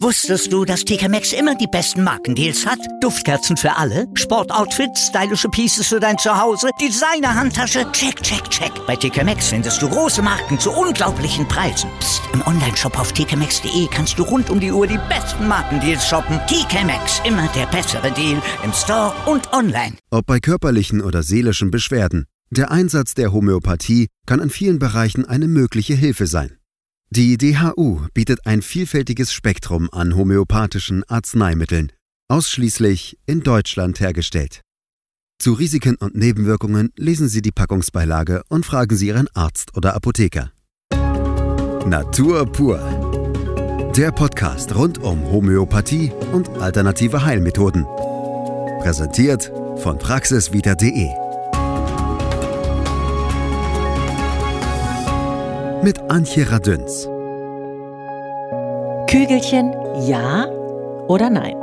Wusstest du, dass TK Maxx immer die besten Markendeals hat? Duftkerzen für alle, Sportoutfits, stylische Pieces für dein Zuhause, Designer-Handtasche, check, check, check. Bei TK Maxx findest du große Marken zu unglaublichen Preisen. Psst. im Onlineshop auf tkmaxx.de kannst du rund um die Uhr die besten Markendeals shoppen. TK Maxx, immer der bessere Deal im Store und online. Ob bei körperlichen oder seelischen Beschwerden, der Einsatz der Homöopathie kann in vielen Bereichen eine mögliche Hilfe sein. Die DHU bietet ein vielfältiges Spektrum an homöopathischen Arzneimitteln, ausschließlich in Deutschland hergestellt. Zu Risiken und Nebenwirkungen lesen Sie die Packungsbeilage und fragen Sie Ihren Arzt oder Apotheker. Natur pur. Der Podcast rund um Homöopathie und alternative Heilmethoden. Präsentiert von praxisvita.de. mit Antje Radüns. Kügelchen ja oder nein?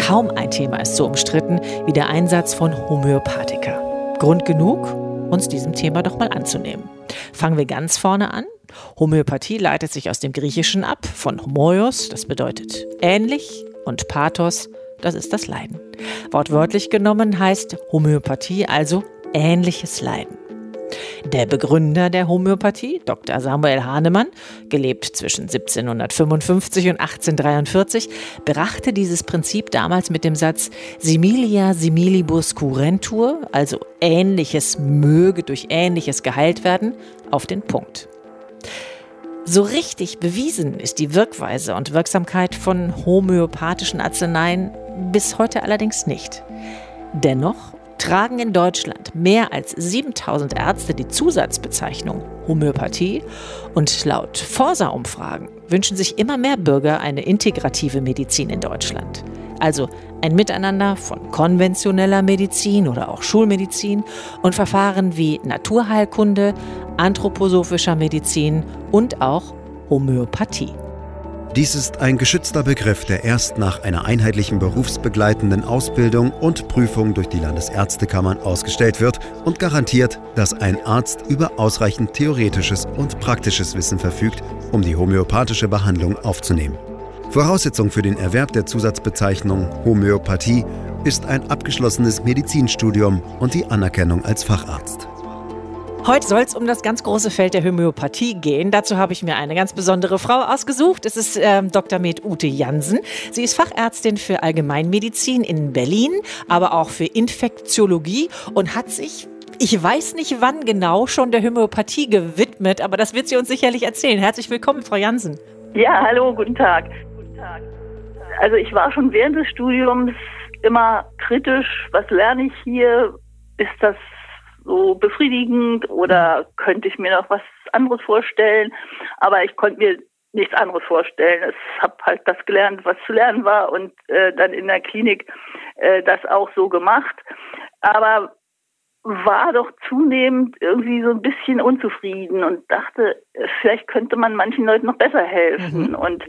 Kaum ein Thema ist so umstritten wie der Einsatz von Homöopathika. Grund genug, uns diesem Thema doch mal anzunehmen. Fangen wir ganz vorne an. Homöopathie leitet sich aus dem Griechischen ab, von Homoios, das bedeutet ähnlich, und Pathos, das ist das Leiden. Wortwörtlich genommen heißt Homöopathie also ähnliches Leiden. Der Begründer der Homöopathie, Dr. Samuel Hahnemann, gelebt zwischen 1755 und 1843, brachte dieses Prinzip damals mit dem Satz Similia similibus curentur, also Ähnliches möge durch Ähnliches geheilt werden, auf den Punkt. So richtig bewiesen ist die Wirkweise und Wirksamkeit von homöopathischen Arzneien bis heute allerdings nicht. Dennoch tragen in Deutschland mehr als 7000 Ärzte die Zusatzbezeichnung Homöopathie und laut Forsa-Umfragen wünschen sich immer mehr Bürger eine integrative Medizin in Deutschland. Also ein Miteinander von konventioneller Medizin oder auch Schulmedizin und Verfahren wie Naturheilkunde, anthroposophischer Medizin und auch Homöopathie. Dies ist ein geschützter Begriff, der erst nach einer einheitlichen berufsbegleitenden Ausbildung und Prüfung durch die Landesärztekammern ausgestellt wird und garantiert, dass ein Arzt über ausreichend theoretisches und praktisches Wissen verfügt, um die homöopathische Behandlung aufzunehmen. Voraussetzung für den Erwerb der Zusatzbezeichnung Homöopathie ist ein abgeschlossenes Medizinstudium und die Anerkennung als Facharzt. Heute soll es um das ganz große Feld der Homöopathie gehen. Dazu habe ich mir eine ganz besondere Frau ausgesucht. Es ist ähm, Dr. Med Ute Jansen. Sie ist Fachärztin für Allgemeinmedizin in Berlin, aber auch für Infektiologie und hat sich ich weiß nicht wann genau schon der Homöopathie gewidmet, aber das wird sie uns sicherlich erzählen. Herzlich willkommen, Frau Jansen. Ja, hallo, guten Tag. Guten Tag. Also ich war schon während des Studiums immer kritisch, was lerne ich hier? Ist das so befriedigend oder könnte ich mir noch was anderes vorstellen. Aber ich konnte mir nichts anderes vorstellen. Ich habe halt das gelernt, was zu lernen war und äh, dann in der Klinik äh, das auch so gemacht. Aber war doch zunehmend irgendwie so ein bisschen unzufrieden und dachte, vielleicht könnte man manchen Leuten noch besser helfen. Mhm. Und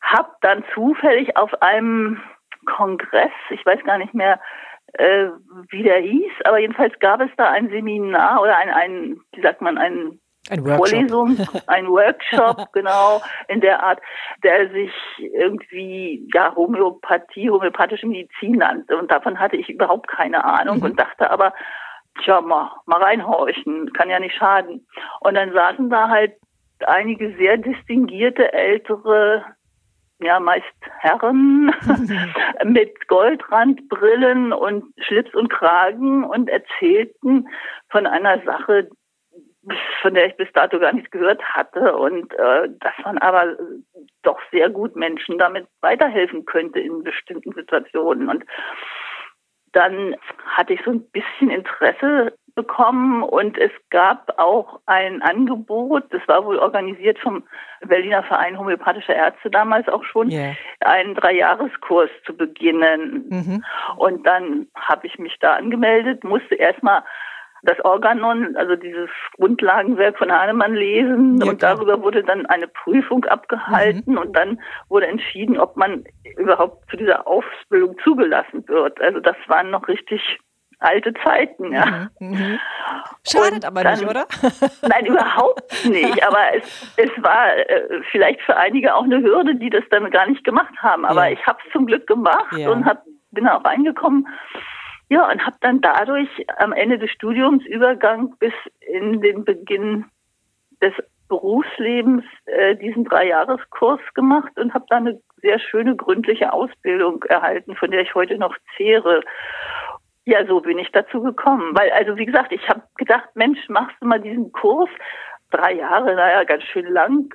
habe dann zufällig auf einem Kongress, ich weiß gar nicht mehr, äh, wie der hieß, aber jedenfalls gab es da ein Seminar oder ein, ein wie sagt man, ein ein Vorlesung, ein Workshop, genau, in der Art, der sich irgendwie, ja, Homöopathie, homöopathische Medizin nannte. Und davon hatte ich überhaupt keine Ahnung mhm. und dachte aber, tja, mal, mal reinhorchen, kann ja nicht schaden. Und dann saßen da halt einige sehr distinguierte ältere ja meist Herren mit Goldrandbrillen und Schlips und Kragen und erzählten von einer Sache, von der ich bis dato gar nichts gehört hatte und äh, dass man aber doch sehr gut Menschen damit weiterhelfen könnte in bestimmten Situationen. Und dann hatte ich so ein bisschen Interesse bekommen und es gab auch ein Angebot, das war wohl organisiert vom Berliner Verein Homöopathischer Ärzte damals auch schon, yeah. einen Dreijahreskurs zu beginnen. Mhm. Und dann habe ich mich da angemeldet, musste erstmal das Organon, also dieses Grundlagenwerk von Hahnemann lesen ja, und darüber wurde dann eine Prüfung abgehalten mhm. und dann wurde entschieden, ob man überhaupt zu dieser Ausbildung zugelassen wird. Also das waren noch richtig alte Zeiten, ja. Mhm, mhm. Schadet aber dann, nicht, oder? nein, überhaupt nicht. Aber es, es war äh, vielleicht für einige auch eine Hürde, die das dann gar nicht gemacht haben. Aber ja. ich habe es zum Glück gemacht ja. und hab, bin auch reingekommen. Ja, und habe dann dadurch am Ende des Studiums Übergang bis in den Beginn des Berufslebens äh, diesen Dreijahreskurs gemacht und habe dann eine sehr schöne, gründliche Ausbildung erhalten, von der ich heute noch zehre. Ja, so bin ich dazu gekommen. Weil, also wie gesagt, ich habe gedacht, Mensch, machst du mal diesen Kurs? Drei Jahre, naja, ganz schön lang,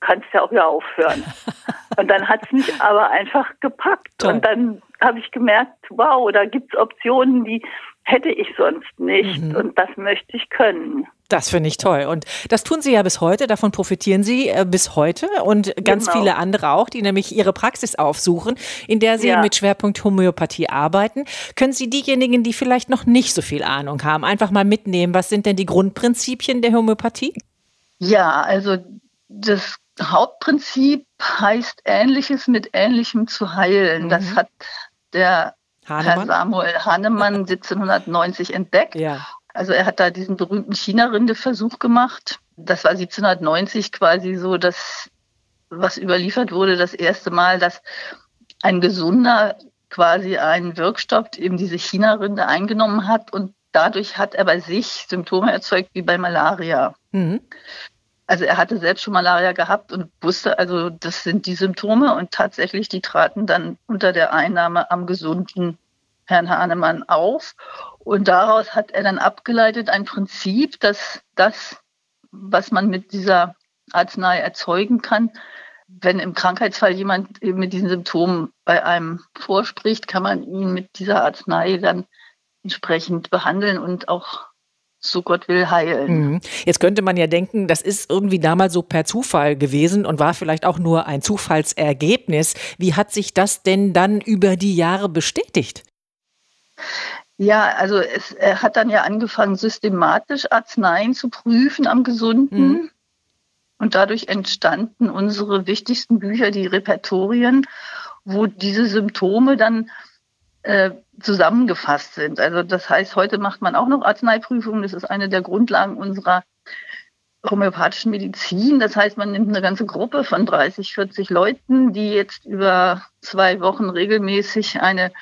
kannst ja auch wieder aufhören. Und dann hat es mich aber einfach gepackt. Toll. Und dann habe ich gemerkt, wow, da gibt es Optionen, die hätte ich sonst nicht. Mhm. Und das möchte ich können. Das finde ich toll. Und das tun Sie ja bis heute. Davon profitieren Sie äh, bis heute und ganz genau. viele andere auch, die nämlich ihre Praxis aufsuchen, in der Sie ja. mit Schwerpunkt Homöopathie arbeiten. Können Sie diejenigen, die vielleicht noch nicht so viel Ahnung haben, einfach mal mitnehmen? Was sind denn die Grundprinzipien der Homöopathie? Ja, also das Hauptprinzip heißt Ähnliches mit Ähnlichem zu heilen. Mhm. Das hat der Hahnemann? Herr Samuel Hahnemann 1790 entdeckt. Ja. Also er hat da diesen berühmten China-Rinde-Versuch gemacht. Das war 1790 quasi so, dass was überliefert wurde, das erste Mal, dass ein Gesunder quasi einen Wirkstoff, eben diese China-Rinde eingenommen hat und dadurch hat er bei sich Symptome erzeugt wie bei Malaria. Mhm. Also er hatte selbst schon Malaria gehabt und wusste, also das sind die Symptome und tatsächlich, die traten dann unter der Einnahme am gesunden Herrn Hahnemann auf. Und daraus hat er dann abgeleitet ein Prinzip, dass das, was man mit dieser Arznei erzeugen kann, wenn im Krankheitsfall jemand eben mit diesen Symptomen bei einem vorspricht, kann man ihn mit dieser Arznei dann entsprechend behandeln und auch so Gott will heilen. Mhm. Jetzt könnte man ja denken, das ist irgendwie damals so per Zufall gewesen und war vielleicht auch nur ein Zufallsergebnis. Wie hat sich das denn dann über die Jahre bestätigt? Ja, also es, er hat dann ja angefangen, systematisch Arzneien zu prüfen am Gesunden. Mhm. Und dadurch entstanden unsere wichtigsten Bücher, die Repertorien, wo diese Symptome dann äh, zusammengefasst sind. Also das heißt, heute macht man auch noch Arzneiprüfungen. Das ist eine der Grundlagen unserer homöopathischen Medizin. Das heißt, man nimmt eine ganze Gruppe von 30, 40 Leuten, die jetzt über zwei Wochen regelmäßig eine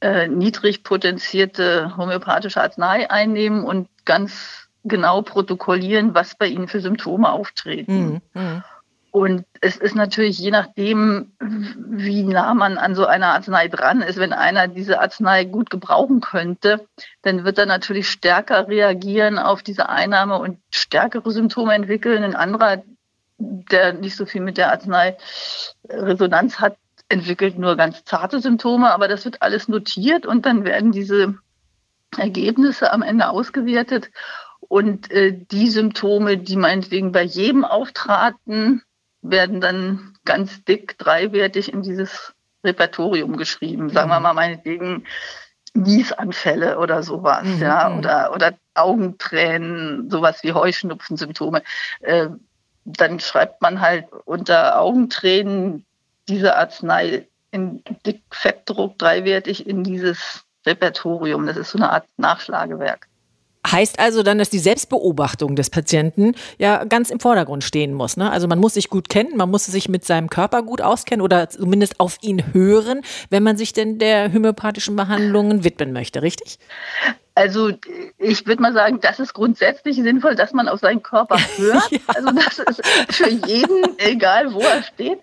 äh, niedrig potenzierte homöopathische Arznei einnehmen und ganz genau protokollieren, was bei ihnen für Symptome auftreten. Mhm. Und es ist natürlich je nachdem, wie nah man an so einer Arznei dran ist. Wenn einer diese Arznei gut gebrauchen könnte, dann wird er natürlich stärker reagieren auf diese Einnahme und stärkere Symptome entwickeln. Ein anderer, der nicht so viel mit der Arznei Resonanz hat, entwickelt nur ganz zarte Symptome, aber das wird alles notiert und dann werden diese Ergebnisse am Ende ausgewertet. Und äh, die Symptome, die meinetwegen bei jedem auftraten, werden dann ganz dick dreiwertig in dieses Repertorium geschrieben. Sagen wir mhm. mal meinetwegen Niesanfälle oder sowas, mhm. ja, mhm. oder, oder Augentränen, sowas wie Heuschnupfensymptome. Äh, dann schreibt man halt unter Augentränen diese Arznei in Dickfettdruck dreiwertig in dieses Repertorium. Das ist so eine Art Nachschlagewerk. Heißt also dann, dass die Selbstbeobachtung des Patienten ja ganz im Vordergrund stehen muss. Ne? Also man muss sich gut kennen, man muss sich mit seinem Körper gut auskennen oder zumindest auf ihn hören, wenn man sich denn der homöopathischen Behandlungen widmen möchte, richtig? Also ich würde mal sagen, das ist grundsätzlich sinnvoll, dass man auf seinen Körper hört. ja. Also das ist für jeden, egal wo er steht.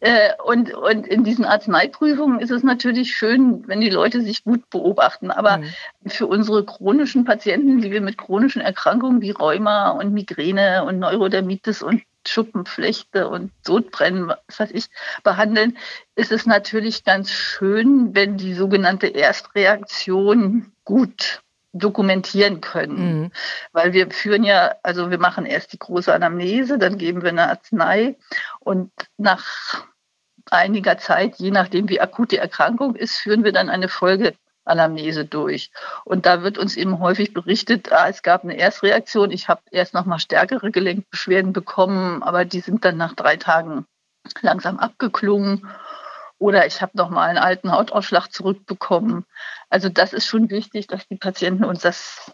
Äh, und, und in diesen Arzneiprüfungen ist es natürlich schön, wenn die Leute sich gut beobachten. Aber mhm. für unsere chronischen Patienten, die wir mit chronischen Erkrankungen wie Rheuma und Migräne und Neurodermitis und Schuppenflechte und Sodbrennen, was weiß ich, behandeln, ist es natürlich ganz schön, wenn die sogenannte Erstreaktion gut dokumentieren können. Mhm. Weil wir führen ja, also wir machen erst die große Anamnese, dann geben wir eine Arznei und nach einiger Zeit, je nachdem wie akut die Erkrankung ist, führen wir dann eine Folge Anamnese durch. Und da wird uns eben häufig berichtet, ah, es gab eine Erstreaktion, ich habe erst noch mal stärkere Gelenkbeschwerden bekommen, aber die sind dann nach drei Tagen langsam abgeklungen. oder ich habe noch mal einen alten Hautausschlag zurückbekommen. Also das ist schon wichtig, dass die Patienten uns das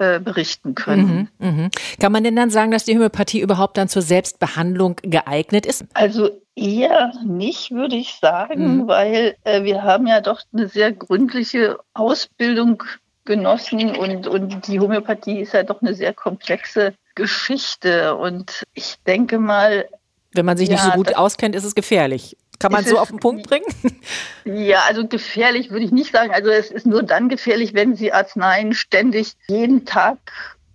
äh, berichten können. Mhm, mh. Kann man denn dann sagen, dass die Homöopathie überhaupt dann zur Selbstbehandlung geeignet ist? Also eher nicht, würde ich sagen, mhm. weil äh, wir haben ja doch eine sehr gründliche Ausbildung genossen und, und die Homöopathie ist ja doch eine sehr komplexe Geschichte und ich denke mal, wenn man sich ja, nicht so gut auskennt, ist es gefährlich. Kann man so auf den Punkt bringen? Ja, also gefährlich würde ich nicht sagen. Also es ist nur dann gefährlich, wenn Sie Arzneien ständig jeden Tag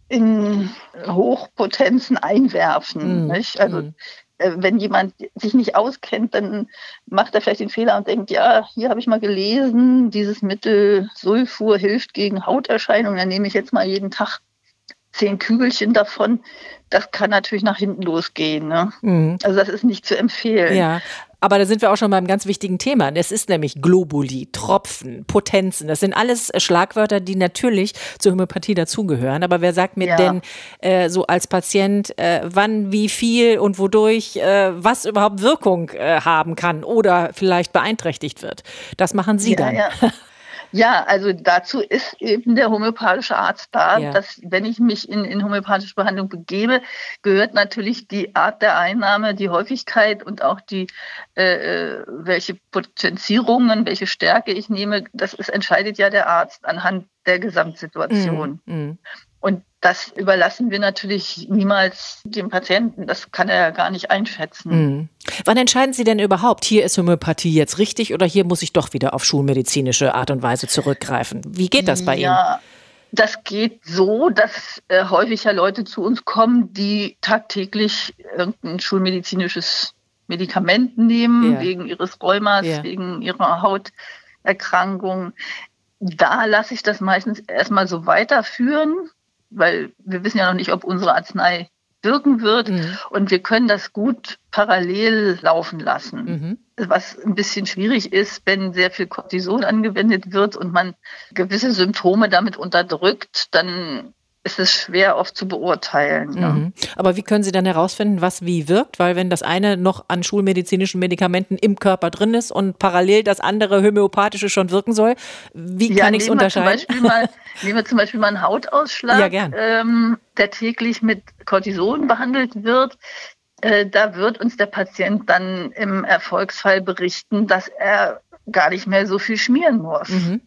in Hochpotenzen einwerfen. Mm. Also mm. wenn jemand sich nicht auskennt, dann macht er vielleicht den Fehler und denkt, ja, hier habe ich mal gelesen, dieses Mittel Sulfur hilft gegen Hauterscheinungen, dann nehme ich jetzt mal jeden Tag zehn Kügelchen davon, das kann natürlich nach hinten losgehen. Ne? Mhm. Also das ist nicht zu empfehlen. Ja, aber da sind wir auch schon beim ganz wichtigen Thema. Es ist nämlich Globuli, Tropfen, Potenzen. Das sind alles Schlagwörter, die natürlich zur Homöopathie dazugehören. Aber wer sagt mir ja. denn äh, so als Patient, äh, wann, wie viel und wodurch äh, was überhaupt Wirkung äh, haben kann oder vielleicht beeinträchtigt wird? Das machen Sie ja, dann. Ja. Ja, also dazu ist eben der homöopathische Arzt da, ja. dass wenn ich mich in, in homöopathische Behandlung begebe, gehört natürlich die Art der Einnahme, die Häufigkeit und auch die, äh, äh welche Potenzierungen, welche Stärke ich nehme, das ist, entscheidet ja der Arzt anhand der Gesamtsituation. Mm, mm. Und das überlassen wir natürlich niemals dem Patienten. Das kann er ja gar nicht einschätzen. Mhm. Wann entscheiden Sie denn überhaupt, hier ist Homöopathie jetzt richtig oder hier muss ich doch wieder auf schulmedizinische Art und Weise zurückgreifen? Wie geht das bei ja. Ihnen? Das geht so, dass äh, häufig ja Leute zu uns kommen, die tagtäglich irgendein schulmedizinisches Medikament nehmen, ja. wegen ihres Rheumas, ja. wegen ihrer Hauterkrankung. Da lasse ich das meistens erstmal so weiterführen weil wir wissen ja noch nicht, ob unsere Arznei wirken wird. Mhm. Und wir können das gut parallel laufen lassen. Mhm. Was ein bisschen schwierig ist, wenn sehr viel Cortison angewendet wird und man gewisse Symptome damit unterdrückt, dann ist es schwer oft zu beurteilen. Mhm. Ja. Aber wie können Sie dann herausfinden, was wie wirkt? Weil wenn das eine noch an schulmedizinischen Medikamenten im Körper drin ist und parallel das andere homöopathische schon wirken soll, wie ja, kann ich es unterscheiden? Mal, nehmen wir zum Beispiel mal einen Hautausschlag, ja, gern. Ähm, der täglich mit Cortison behandelt wird. Äh, da wird uns der Patient dann im Erfolgsfall berichten, dass er gar nicht mehr so viel schmieren muss. Mhm.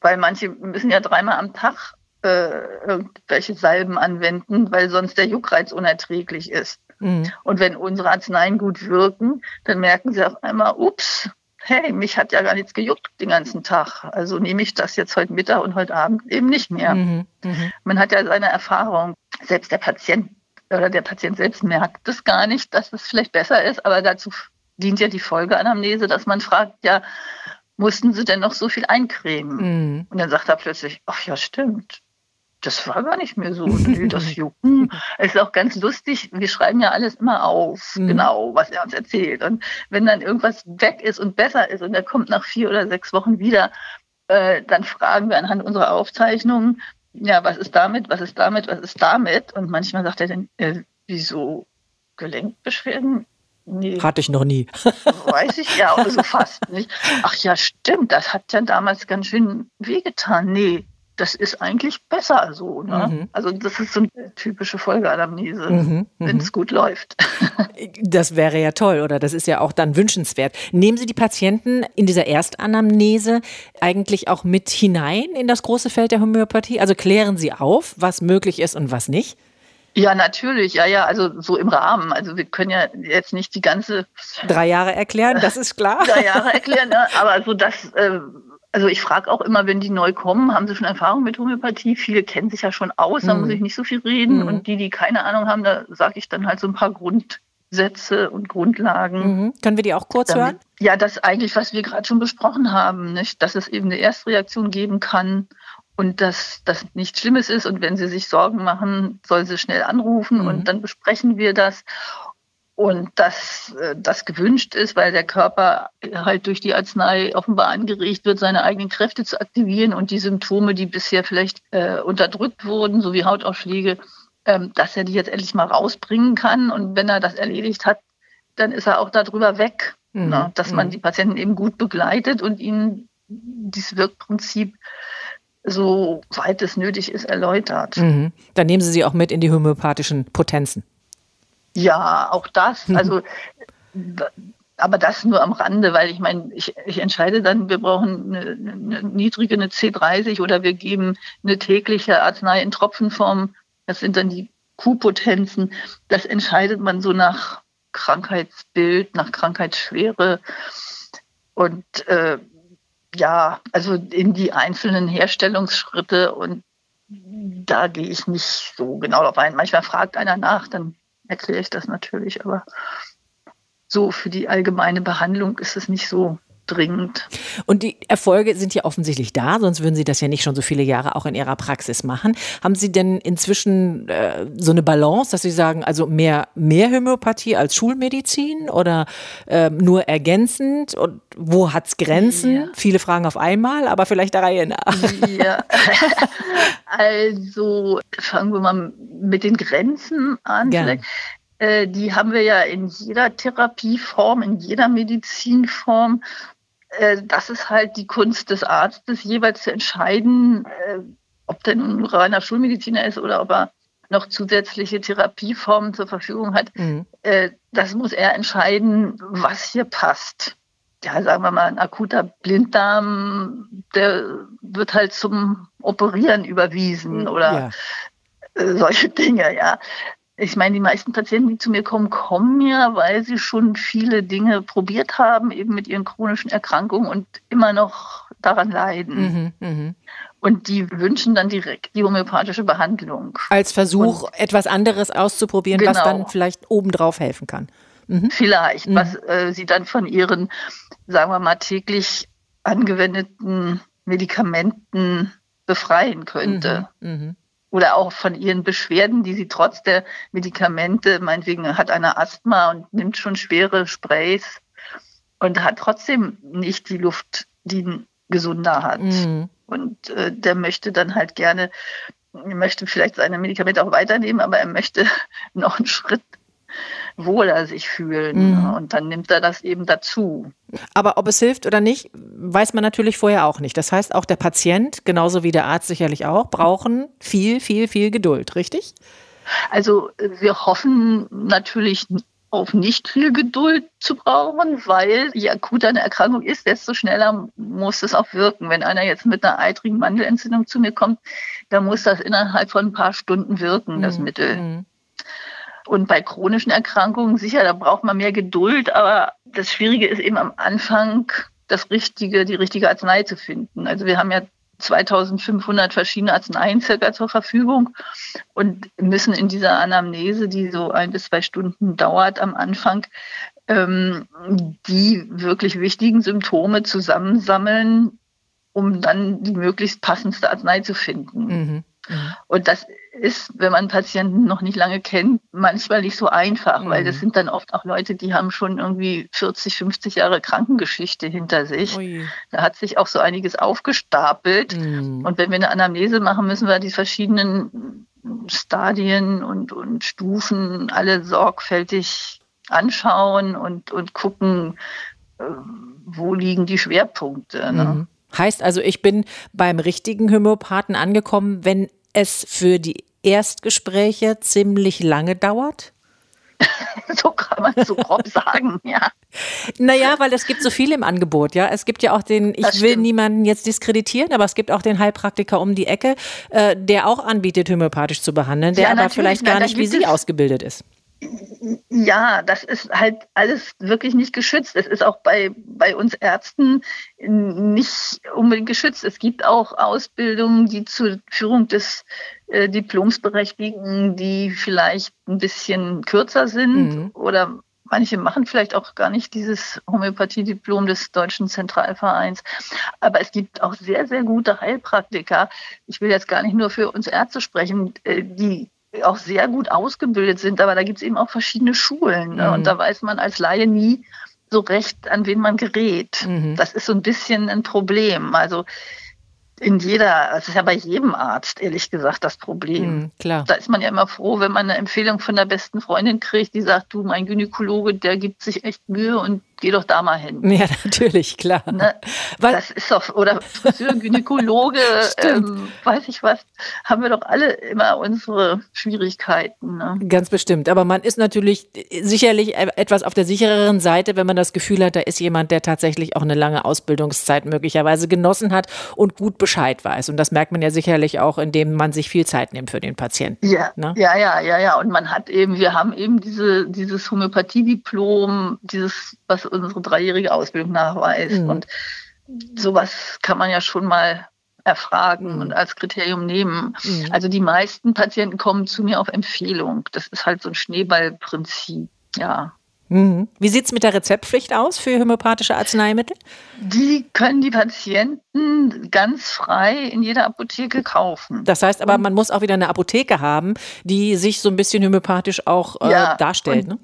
Weil manche müssen ja dreimal am Tag äh, irgendwelche Salben anwenden, weil sonst der Juckreiz unerträglich ist. Mhm. Und wenn unsere Arzneien gut wirken, dann merken sie auf einmal, ups, hey, mich hat ja gar nichts gejuckt den ganzen Tag. Also nehme ich das jetzt heute Mittag und heute Abend eben nicht mehr. Mhm. Mhm. Man hat ja seine Erfahrung. Selbst der Patient oder der Patient selbst merkt es gar nicht, dass es vielleicht besser ist, aber dazu dient ja die Folgeanamnese, dass man fragt, ja, mussten Sie denn noch so viel eincremen? Mhm. Und dann sagt er plötzlich, ach ja, stimmt das war gar nicht mehr so. Nee, das Jucken ist auch ganz lustig. Wir schreiben ja alles immer auf, mhm. genau, was er uns erzählt. Und wenn dann irgendwas weg ist und besser ist und er kommt nach vier oder sechs Wochen wieder, äh, dann fragen wir anhand unserer Aufzeichnungen, ja, was ist damit, was ist damit, was ist damit? Und manchmal sagt er dann, äh, wieso Gelenkbeschwerden? Nee. Hatte ich noch nie. Weiß ich ja, so fast nicht. Ach ja, stimmt, das hat ja damals ganz schön wehgetan. Nee, das ist eigentlich besser so. Ne? Mhm. Also das ist so eine typische Folgeanamnese, mhm, mhm. wenn es gut läuft. Das wäre ja toll oder das ist ja auch dann wünschenswert. Nehmen Sie die Patienten in dieser Erstanamnese eigentlich auch mit hinein in das große Feld der Homöopathie? Also klären Sie auf, was möglich ist und was nicht? Ja, natürlich, ja, ja, also so im Rahmen. Also wir können ja jetzt nicht die ganze drei Jahre erklären, das ist klar. drei Jahre erklären, ne? aber so das, äh, also ich frage auch immer, wenn die neu kommen, haben sie schon Erfahrung mit Homöopathie? Viele kennen sich ja schon aus, da mhm. muss ich nicht so viel reden. Mhm. Und die, die keine Ahnung haben, da sage ich dann halt so ein paar Grundsätze und Grundlagen. Mhm. Können wir die auch kurz Damit, hören? Ja, das eigentlich, was wir gerade schon besprochen haben, nicht? dass es eben eine Erstreaktion geben kann und dass das nichts Schlimmes ist. Und wenn sie sich Sorgen machen, soll sie schnell anrufen und mhm. dann besprechen wir das und dass äh, das gewünscht ist, weil der Körper halt durch die Arznei offenbar angeregt wird, seine eigenen Kräfte zu aktivieren und die Symptome, die bisher vielleicht äh, unterdrückt wurden, so wie Hautausschläge, ähm, dass er die jetzt endlich mal rausbringen kann. Und wenn er das erledigt hat, dann ist er auch darüber weg. Mhm. Ne? dass man mhm. die Patienten eben gut begleitet und ihnen dieses Wirkprinzip so weit es nötig ist, erläutert. Mhm. Dann nehmen Sie sie auch mit in die homöopathischen Potenzen. Ja, auch das. Also, aber das nur am Rande, weil ich meine, ich, ich entscheide dann, wir brauchen eine, eine niedrige, eine C30 oder wir geben eine tägliche Arznei in Tropfenform. Das sind dann die Q-Potenzen. Das entscheidet man so nach Krankheitsbild, nach Krankheitsschwere. Und äh, ja, also in die einzelnen Herstellungsschritte und da gehe ich nicht so genau drauf ein. Manchmal fragt einer nach, dann erkläre ich das natürlich, aber so für die allgemeine Behandlung ist es nicht so dringend. Und die Erfolge sind ja offensichtlich da, sonst würden Sie das ja nicht schon so viele Jahre auch in Ihrer Praxis machen. Haben Sie denn inzwischen äh, so eine Balance, dass Sie sagen, also mehr, mehr Homöopathie als Schulmedizin oder äh, nur ergänzend? Und wo hat es Grenzen? Ja. Viele Fragen auf einmal, aber vielleicht der Reihe nach. Ja. also fangen wir mal mit den Grenzen an. Gerne äh, die haben wir ja in jeder Therapieform, in jeder Medizinform. Äh, das ist halt die Kunst des Arztes, jeweils zu entscheiden, äh, ob der nun reiner Schulmediziner ist oder ob er noch zusätzliche Therapieformen zur Verfügung hat. Mhm. Äh, das muss er entscheiden, was hier passt. Ja, sagen wir mal, ein akuter Blinddarm, der wird halt zum Operieren überwiesen oder ja. solche Dinge, ja ich meine, die meisten Patienten, die zu mir kommen, kommen ja, weil sie schon viele Dinge probiert haben, eben mit ihren chronischen Erkrankungen und immer noch daran leiden. Mhm, mh. Und die wünschen dann direkt die homöopathische Behandlung. Als Versuch, und, etwas anderes auszuprobieren, genau. was dann vielleicht obendrauf helfen kann. Mhm. Vielleicht, mhm. was äh, sie dann von ihren, sagen wir mal, täglich angewendeten Medikamenten befreien könnte. Mhm. Oder auch von ihren Beschwerden, die sie trotz der Medikamente, meinetwegen hat eine Asthma und nimmt schon schwere Sprays und hat trotzdem nicht die Luft, die ein Gesunder hat. Mhm. Und äh, der möchte dann halt gerne, möchte vielleicht seine Medikamente auch weiternehmen, aber er möchte noch einen Schritt wohler sich fühlen. Mhm. Und dann nimmt er das eben dazu. Aber ob es hilft oder nicht, weiß man natürlich vorher auch nicht. Das heißt, auch der Patient, genauso wie der Arzt sicherlich auch, brauchen viel, viel, viel Geduld, richtig? Also wir hoffen natürlich auf nicht viel Geduld zu brauchen, weil je akuter eine Erkrankung ist, desto schneller muss es auch wirken. Wenn einer jetzt mit einer eitrigen Mandelentzündung zu mir kommt, dann muss das innerhalb von ein paar Stunden wirken, das mhm. Mittel. Und bei chronischen Erkrankungen, sicher, da braucht man mehr Geduld, aber das Schwierige ist eben am Anfang, das richtige, die richtige Arznei zu finden. Also wir haben ja 2500 verschiedene Arzneien circa zur Verfügung und müssen in dieser Anamnese, die so ein bis zwei Stunden dauert am Anfang, ähm, die wirklich wichtigen Symptome zusammensammeln, um dann die möglichst passendste Arznei zu finden. Mhm. Mhm. Und das ist, wenn man Patienten noch nicht lange kennt, manchmal nicht so einfach, mhm. weil das sind dann oft auch Leute, die haben schon irgendwie 40, 50 Jahre Krankengeschichte hinter sich. Ui. Da hat sich auch so einiges aufgestapelt. Mhm. Und wenn wir eine Anamnese machen, müssen wir die verschiedenen Stadien und, und Stufen alle sorgfältig anschauen und, und gucken, äh, wo liegen die Schwerpunkte. Ne? Mhm. Heißt also, ich bin beim richtigen Homöopathen angekommen, wenn es für die Erstgespräche ziemlich lange dauert? so kann man so grob sagen, ja. Naja, weil es gibt so viel im Angebot, ja. Es gibt ja auch den, ich will niemanden jetzt diskreditieren, aber es gibt auch den Heilpraktiker um die Ecke, äh, der auch anbietet, homöopathisch zu behandeln, der ja, aber vielleicht gar nicht wie Sie ausgebildet ist. Ja, das ist halt alles wirklich nicht geschützt. Es ist auch bei, bei uns Ärzten nicht unbedingt geschützt. Es gibt auch Ausbildungen, die zur Führung des äh, Diploms berechtigen, die vielleicht ein bisschen kürzer sind mhm. oder manche machen vielleicht auch gar nicht dieses Homöopathie-Diplom des Deutschen Zentralvereins. Aber es gibt auch sehr, sehr gute Heilpraktiker. Ich will jetzt gar nicht nur für uns Ärzte sprechen, äh, die auch sehr gut ausgebildet sind, aber da gibt es eben auch verschiedene Schulen. Ne? Mhm. Und da weiß man als Laie nie so recht, an wen man gerät. Mhm. Das ist so ein bisschen ein Problem. Also in jeder, das ist ja bei jedem Arzt, ehrlich gesagt, das Problem. Mhm, klar. Da ist man ja immer froh, wenn man eine Empfehlung von der besten Freundin kriegt, die sagt, du, mein Gynäkologe, der gibt sich echt Mühe und geh doch da mal hin. Ja, natürlich, klar. Ne? das ist doch, oder Friseur, Gynäkologe, ähm, weiß ich was, haben wir doch alle immer unsere Schwierigkeiten. Ne? Ganz bestimmt. Aber man ist natürlich sicherlich e-, etwas auf der sichereren Seite, wenn man das Gefühl hat, da ist jemand, der tatsächlich auch eine lange Ausbildungszeit möglicherweise genossen hat und gut Bescheid weiß. Und das merkt man ja sicherlich auch, indem man sich viel Zeit nimmt für den Patienten. Ja, ne? ja, ja, ja, ja. Und man hat eben, wir haben eben diese, dieses Homöopathiediplom, dieses, was unsere dreijährige Ausbildung nachweist. Mhm. Und sowas kann man ja schon mal erfragen mhm. und als Kriterium nehmen. Mhm. Also die meisten Patienten kommen zu mir auf Empfehlung. Das ist halt so ein Schneeballprinzip, ja. Mhm. Wie sieht es mit der Rezeptpflicht aus für homöopathische Arzneimittel? Die können die Patienten ganz frei in jeder Apotheke kaufen. Das heißt aber, man muss auch wieder eine Apotheke haben, die sich so ein bisschen homöopathisch auch äh, ja, darstellt. Ne?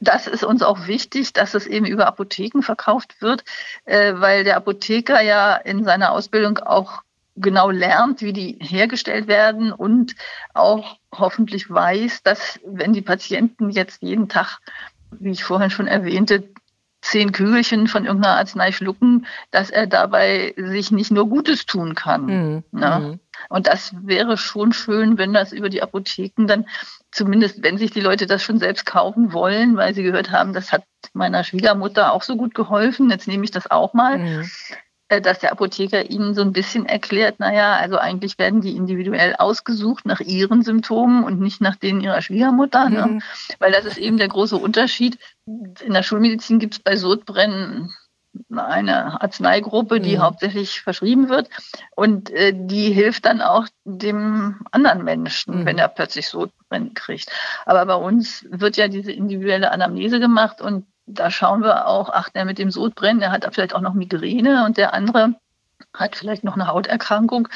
Das ist uns auch wichtig, dass es eben über Apotheken verkauft wird, äh, weil der Apotheker ja in seiner Ausbildung auch genau lernt, wie die hergestellt werden und auch hoffentlich weiß, dass wenn die Patienten jetzt jeden Tag wie ich vorhin schon erwähnte, zehn Kügelchen von irgendeiner Arznei schlucken, dass er dabei sich nicht nur Gutes tun kann. Mhm. Ne? Und das wäre schon schön, wenn das über die Apotheken dann, zumindest wenn sich die Leute das schon selbst kaufen wollen, weil sie gehört haben, das hat meiner Schwiegermutter auch so gut geholfen, jetzt nehme ich das auch mal. Mhm. Äh, dass der Apotheker ihnen so ein bisschen erklärt, naja, also eigentlich werden die individuell ausgesucht nach ihren Symptomen und nicht nach denen ihrer Schwiegermutter. Ne? Mhm. Weil das ist eben der große Unterschied. In der Schulmedizin gibt es bei Sodbrennen eine Arzneigruppe, die mhm. hauptsächlich verschrieben wird. Und äh, die hilft dann auch dem anderen Menschen, mhm. wenn er plötzlich Sodbrennen kriegt. Aber bei uns wird ja diese individuelle Anamnese gemacht und da schauen wir auch, ach, der mit dem Sodbrennen, der hat vielleicht auch noch Migräne und der andere hat vielleicht noch eine Hauterkrankung.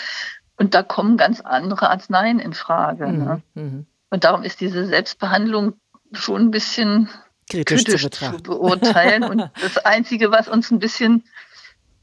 Und da kommen ganz andere Arzneien in Frage. Mhm. Ne? Mhm. Und darum ist diese Selbstbehandlung schon ein bisschen kritisch, kritisch zu, zu, beurteilen. und das Einzige, was uns ein bisschen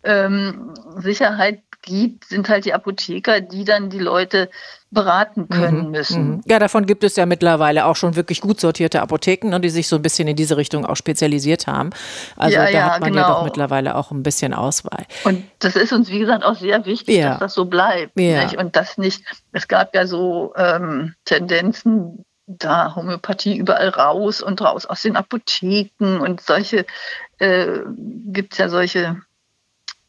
ähm, Sicherheit gibt, sind halt die Apotheker, die dann die Leute beraten können mhm, müssen. Mhm. Ja, davon gibt es ja mittlerweile auch schon wirklich gut sortierte Apotheken, ne, die sich so ein bisschen in diese Richtung auch spezialisiert haben. Also ja, da ja, hat man genau. ja doch mittlerweile auch ein bisschen Auswahl. Und das ist uns, wie gesagt, auch sehr wichtig, ja. dass das so bleibt. Und das nicht, es gab ja so ähm, Tendenzen, da Homöopathie überall raus und raus aus den Apotheken und solche, äh, gibt es ja solche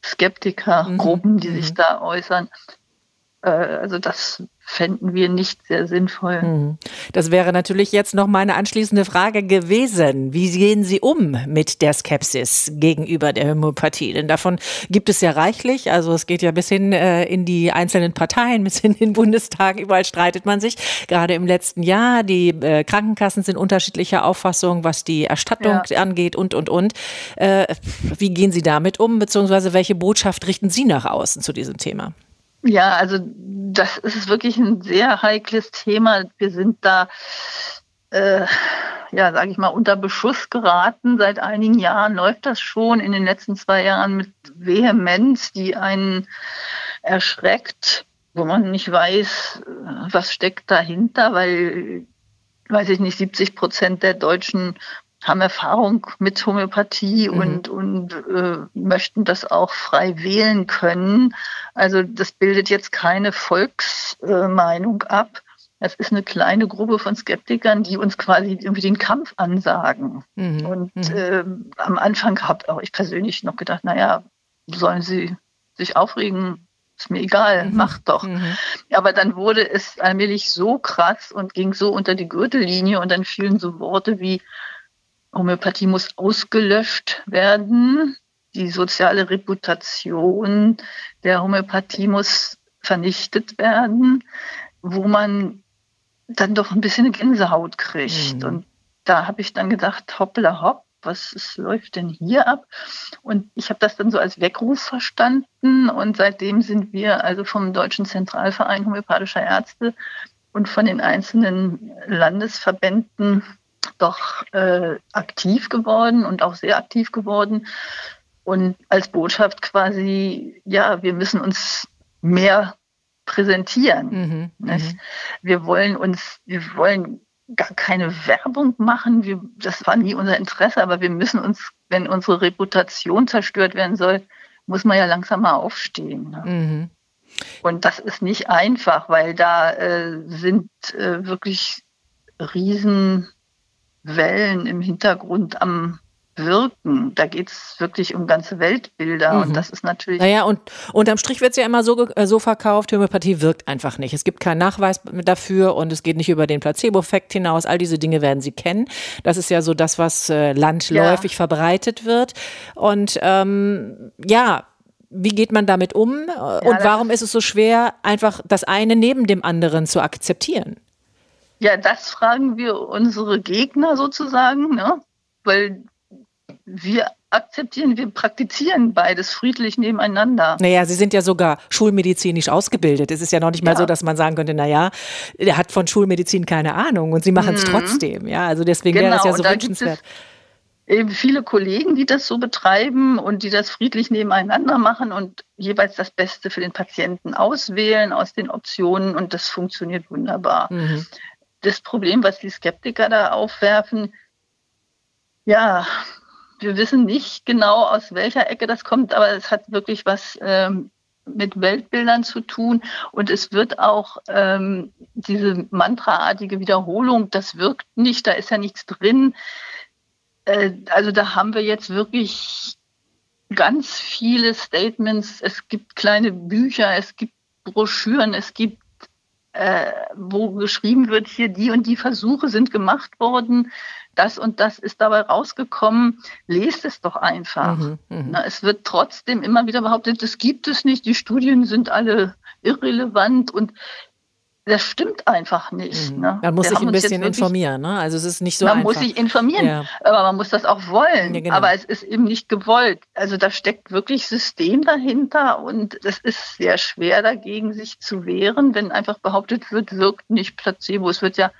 Skeptikergruppen, die sich mhm. da äußern. Äh, also das fänden wir nicht sehr sinnvoll. Mhm. Das wäre natürlich jetzt noch meine anschließende Frage gewesen. Wie gehen Sie um mit der Skepsis gegenüber der Homöopathie? Denn davon gibt es ja reichlich. Also es geht ja bis hin äh, in die einzelnen Parteien, bis hin in den Bundestag. Überall streitet man sich. Gerade im letzten Jahr. Die äh, Krankenkassen sind unterschiedlicher Auffassung, was die Erstattung ja. angeht und, und, und. Äh, wie gehen Sie damit um? Beziehungsweise welche Botschaft richten Sie nach außen zu diesem Thema? Ja, also das ist wirklich ein sehr heikles Thema. Wir sind da, äh, ja, sage ich mal, unter Beschuss geraten. Seit einigen Jahren läuft das schon. In den letzten zwei Jahren mit Vehemenz, die einen erschreckt, wo man nicht weiß, was steckt dahinter, weil, weiß ich nicht, 70 Prozent der Deutschen haben Erfahrung mit Homöopathie mhm. und, und äh, möchten das auch frei wählen können. Also das bildet jetzt keine Volksmeinung äh, ab. Es ist eine kleine Gruppe von Skeptikern, die uns quasi irgendwie den Kampf ansagen. Mhm. Und mhm. äh, am Anfang habe auch ich persönlich noch gedacht, naja, sollen sie sich aufregen, ist mir egal, mhm. mach doch. Mhm. Aber dann wurde es allmählich so krass und ging so unter die Gürtellinie und dann fielen so Worte wie Homöopathie muss ausgelöscht werden. Die soziale Reputation der Homöopathie muss vernichtet werden, wo man dann doch ein bisschen eine Gänsehaut kriegt. Mhm. Und da habe ich dann gedacht, hoppla hopp, was ist, läuft denn hier ab? Und ich habe das dann so als Weckruf verstanden. Und seitdem sind wir also vom Deutschen Zentralverein homöopathischer Ärzte und von den einzelnen Landesverbänden doch äh, aktiv geworden und auch sehr aktiv geworden. Und als Botschaft quasi, ja, wir müssen uns mehr präsentieren. Mhm, mhm. wir wollen uns, wir wollen gar keine Werbung machen. Wir, das war nie unser Interesse, aber wir müssen uns, wenn unsere Reputation zerstört werden soll, muss man ja langsam mal aufstehen. Ne? Mhm. Und das ist nicht einfach, weil da äh, sind äh, wirklich Riesenwellen im Hintergrund am wirken. Da geht es wirklich um ganze Weltbilder mhm. und das ist natürlich. Naja, und unterm Strich wird es ja immer so, äh, so verkauft, Homöopathie wirkt einfach nicht. Es gibt keinen Nachweis dafür und es geht nicht über den Placebo-Effekt hinaus. All diese Dinge werden Sie kennen. Das ist ja so das, was äh, landläufig ja. verbreitet wird. Und ähm, ja, wie geht man damit um? Ja, und warum ist es so schwer, einfach das eine neben dem anderen zu akzeptieren? Ja, das fragen wir unsere Gegner sozusagen, ne? weil wir akzeptieren, wir praktizieren beides friedlich nebeneinander. Naja, Sie sind ja sogar schulmedizinisch ausgebildet. Es ist ja noch nicht mal ja. so, dass man sagen könnte, naja, der hat von Schulmedizin keine Ahnung und Sie machen es mhm. trotzdem. Ja, also deswegen genau, wäre es ja so wünschenswert eben viele Kollegen, die das so betreiben und die das friedlich nebeneinander machen und jeweils das Beste für den Patienten auswählen aus den Optionen und das funktioniert wunderbar. Mhm. Das Problem, was die Skeptiker da aufwerfen, ja, wir wissen nicht genau, aus welcher Ecke das kommt, aber es hat wirklich was ähm, mit Weltbildern zu tun und es wird auch ähm, diese mantraartige Wiederholung, das wirkt nicht, da ist ja nichts drin. Äh, also da haben wir jetzt wirklich ganz viele Statements. Es gibt kleine Bücher, es gibt Broschüren, es gibt äh, wo geschrieben wird, hier die und die Versuche sind gemacht worden das und das ist dabei rausgekommen, lest es doch einfach. Mhm, mh. Na, es wird trotzdem immer wieder behauptet, das gibt es nicht, die Studien sind alle irrelevant und das stimmt einfach nicht. Mhm. Ne? Man muss Wir sich ein bisschen informieren. Ne? Also es ist nicht so Man einfach. muss sich informieren, ja. aber man muss das auch wollen. Ja, genau. Aber es ist eben nicht gewollt. Also da steckt wirklich System dahinter und es ist sehr schwer dagegen, sich zu wehren, wenn einfach behauptet wird, wirkt nicht Placebo. Es wird ja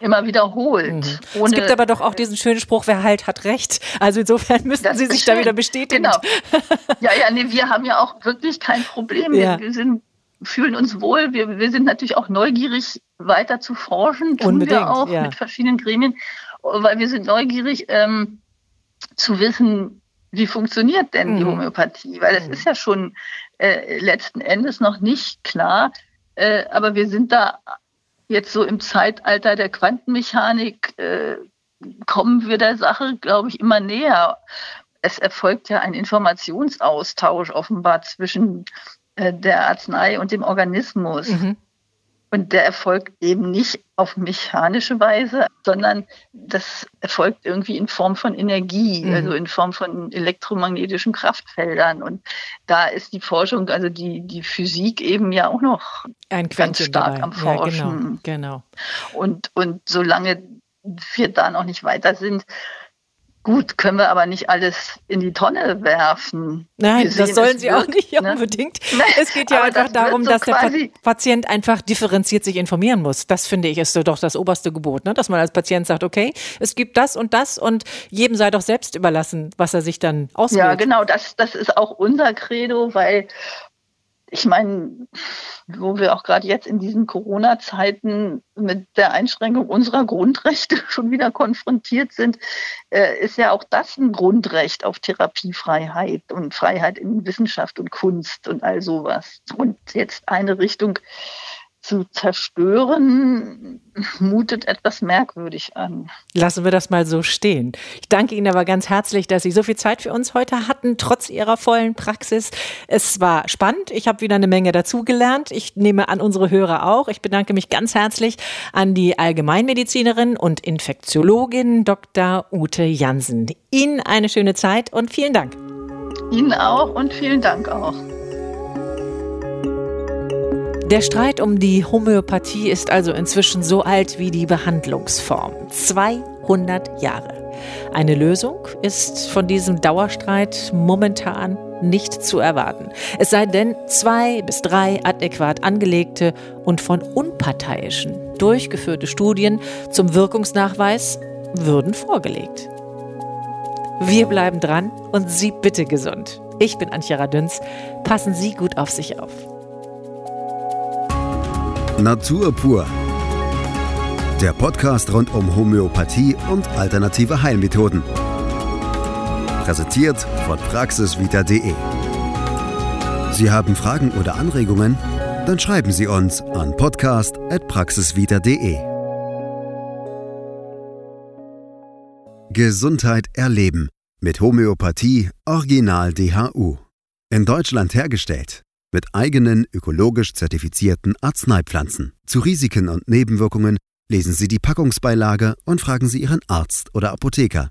immer wiederholt. Mhm. es gibt aber doch auch diesen schönen Spruch, wer halt, hat recht. Also insofern müssten Sie sich schön. da wieder bestätigen. Genau. Ja, ja, nee, wir haben ja auch wirklich kein Problem. Ja. Wir, sind, fühlen uns wohl. Wir, wir sind natürlich auch neugierig, weiter zu forschen. Tun Unbedingt, wir auch ja. mit verschiedenen Gremien, weil wir sind neugierig ähm, zu wissen, wie funktioniert denn mhm. die Homöopathie? Weil es mhm. ist ja schon äh, letzten Endes noch nicht klar. Äh, aber wir sind da jetzt so im Zeitalter der Quantenmechanik äh, kommen wir der Sache, glaube ich, immer näher. Es erfolgt ja ein Informationsaustausch offenbar zwischen der Arznei und dem Organismus. Mhm. Und der erfolgt eben nicht auf mechanische Weise, sondern das erfolgt irgendwie in Form von Energie, mhm. also in Form von elektromagnetischen Kraftfeldern. Und da ist die Forschung, also die, die Physik eben ja auch noch Ein ganz stark dabei. am Forschen. Ja, genau, genau. Und, und solange wir da noch nicht weiter sind, Gut, können wir aber nicht alles in die Tonne werfen. Nein, das sollen Sie wirkt, auch nicht ne? unbedingt. Es geht ja einfach das darum, so dass der Patient einfach differenziert sich informieren muss. Das finde ich ist doch das oberste Gebot, ne? dass man als Patient sagt, okay, es gibt das und das und jedem sei doch selbst überlassen, was er sich dann auswählt. Ja, genau, das, das ist auch unser Credo, weil ich meine, wo wir auch gerade jetzt in diesen Corona-Zeiten mit der Einschränkung unserer Grundrechte schon wieder konfrontiert sind, äh, ist ja auch das ein Grundrecht auf Therapiefreiheit und Freiheit in Wissenschaft und Kunst und all sowas. Und jetzt eine Richtung zu zerstören, mutet etwas merkwürdig an. Lassen wir das mal so stehen. Ich danke Ihnen aber ganz herzlich, dass Sie so viel Zeit für uns heute hatten, trotz Ihrer vollen Praxis. Es war spannend. Ich habe wieder eine Menge dazugelernt. Ich nehme an unsere Hörer auch. Ich bedanke mich ganz herzlich an die Allgemeinmedizinerin und Infektiologin Dr. Ute Jansen. Ihnen eine schöne Zeit und vielen Dank. Ihnen auch und vielen Dank auch. Der Streit um die Homöopathie ist also inzwischen so alt wie die Behandlungsform. 200 Jahre. Eine Lösung ist von diesem Dauerstreit momentan nicht zu erwarten. Es sei denn, zwei bis drei adäquat angelegte und von Unparteiischen durchgeführte Studien zum Wirkungsnachweis würden vorgelegt. Wir bleiben dran und Sie bitte gesund. Ich bin Antje Radüns. Passen Sie gut auf sich auf. Natur pur. Der Podcast rund um Homöopathie und alternative Heilmethoden. Präsentiert von praxisvita.de. Sie haben Fragen oder Anregungen? Dann schreiben Sie uns an podcast.praxisvita.de. Gesundheit erleben mit Homöopathie Original DHU. In Deutschland hergestellt. Mit eigenen ökologisch zertifizierten Arzneipflanzen. Zu Risiken und Nebenwirkungen lesen Sie die Packungsbeilage und fragen Sie Ihren Arzt oder Apotheker.